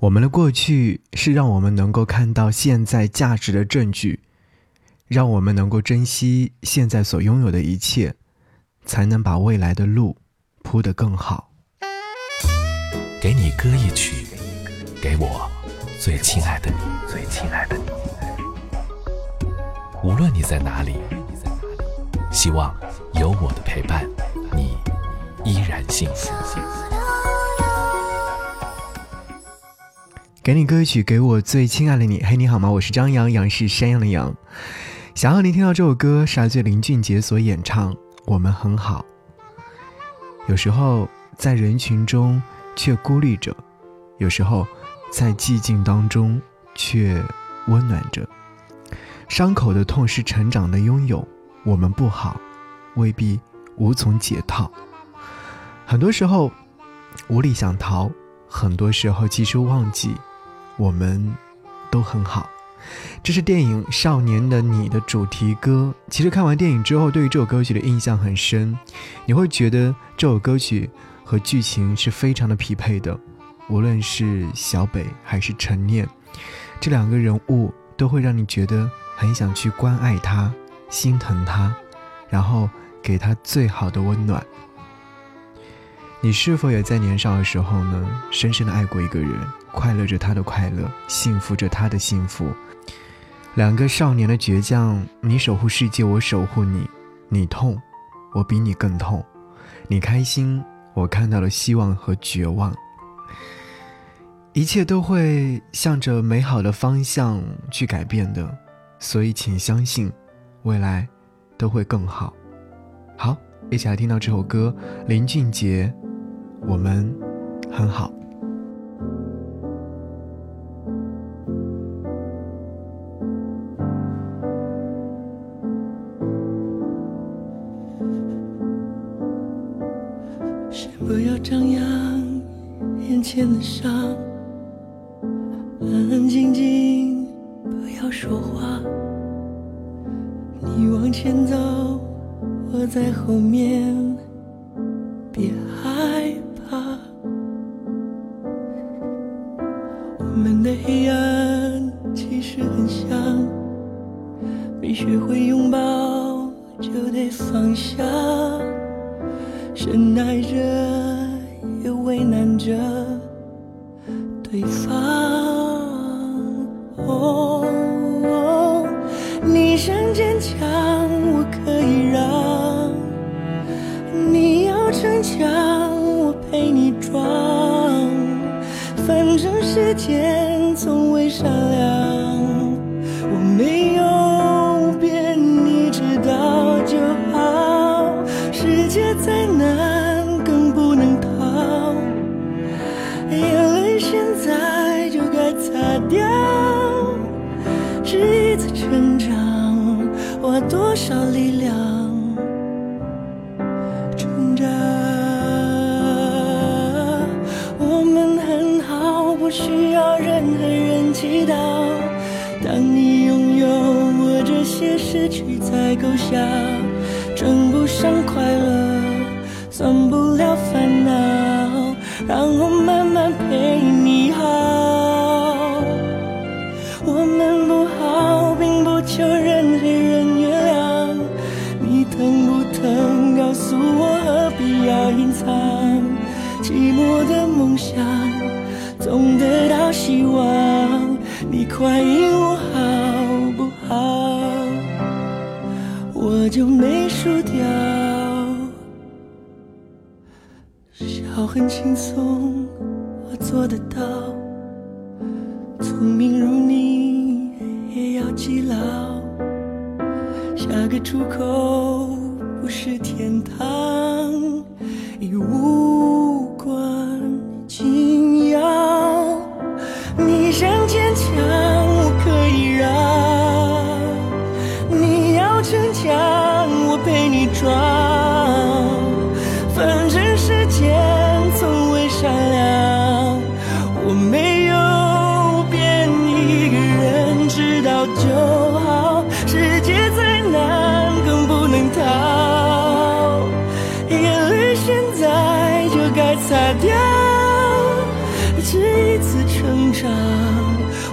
我们的过去是让我们能够看到现在价值的证据，让我们能够珍惜现在所拥有的一切，才能把未来的路铺得更好。给你歌一曲，给我最亲爱的你，最亲爱的你。无论你在哪里，希望有我的陪伴，你依然幸福。给你歌曲，给我最亲爱的你。嘿，你好吗？我是张扬，杨是山羊的羊。想要您听到这首歌，是来自林俊杰所演唱。我们很好。有时候在人群中却孤立着，有时候在寂静当中却温暖着。伤口的痛是成长的拥有。我们不好，未必无从解套。很多时候无力想逃，很多时候其实忘记。我们都很好，这是电影《少年的你》的主题歌。其实看完电影之后，对于这首歌曲的印象很深。你会觉得这首歌曲和剧情是非常的匹配的，无论是小北还是陈念，这两个人物都会让你觉得很想去关爱他、心疼他，然后给他最好的温暖。你是否也在年少的时候呢，深深的爱过一个人，快乐着他的快乐，幸福着他的幸福？两个少年的倔强，你守护世界，我守护你。你痛，我比你更痛；你开心，我看到了希望和绝望。一切都会向着美好的方向去改变的，所以请相信，未来都会更好。好，一起来听到这首歌，林俊杰。我们很好。先不要张扬眼前的伤，安安静静，不要说话。你往前走，我在后面，别害怕。我们的黑暗其实很像，没学会拥抱就得放下，深爱着对方。哦，你想坚强，我可以让；你要逞强，我陪你装。反正时间从未善良，这一次成长，花多少力量？挣扎。需要任何人祈祷。当你拥有我这些失去，才够笑。称不上快乐，算不了烦恼。让我诉我，何必要隐藏寂寞的梦想？总得到希望，你快应我好不好？我就没输掉。笑很轻松，我做得到。聪明如你，也要记牢。下个出口是天堂，已无关紧要。你想坚强，我可以让；你要逞强，我陪你装。反正时间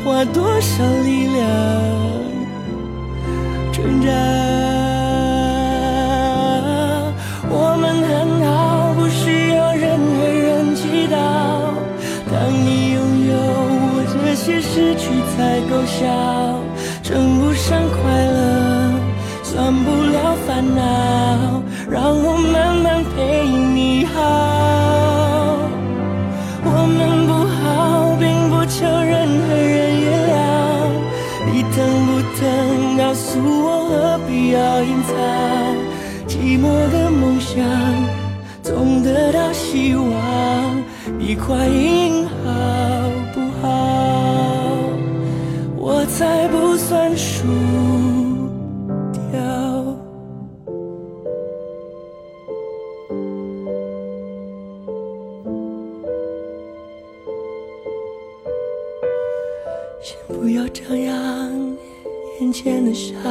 花多少力量挣扎。我们很好，不需要任何人祈祷。当你拥有我这些失去才够笑，称不上快乐，算不了烦恼，让我慢慢陪你好。我，何必要隐藏？寂寞的梦想总得到希望，你快应好不好？我才不算输掉。先不要张扬浅浅的伤，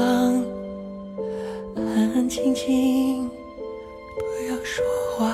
安安静静，不要说话。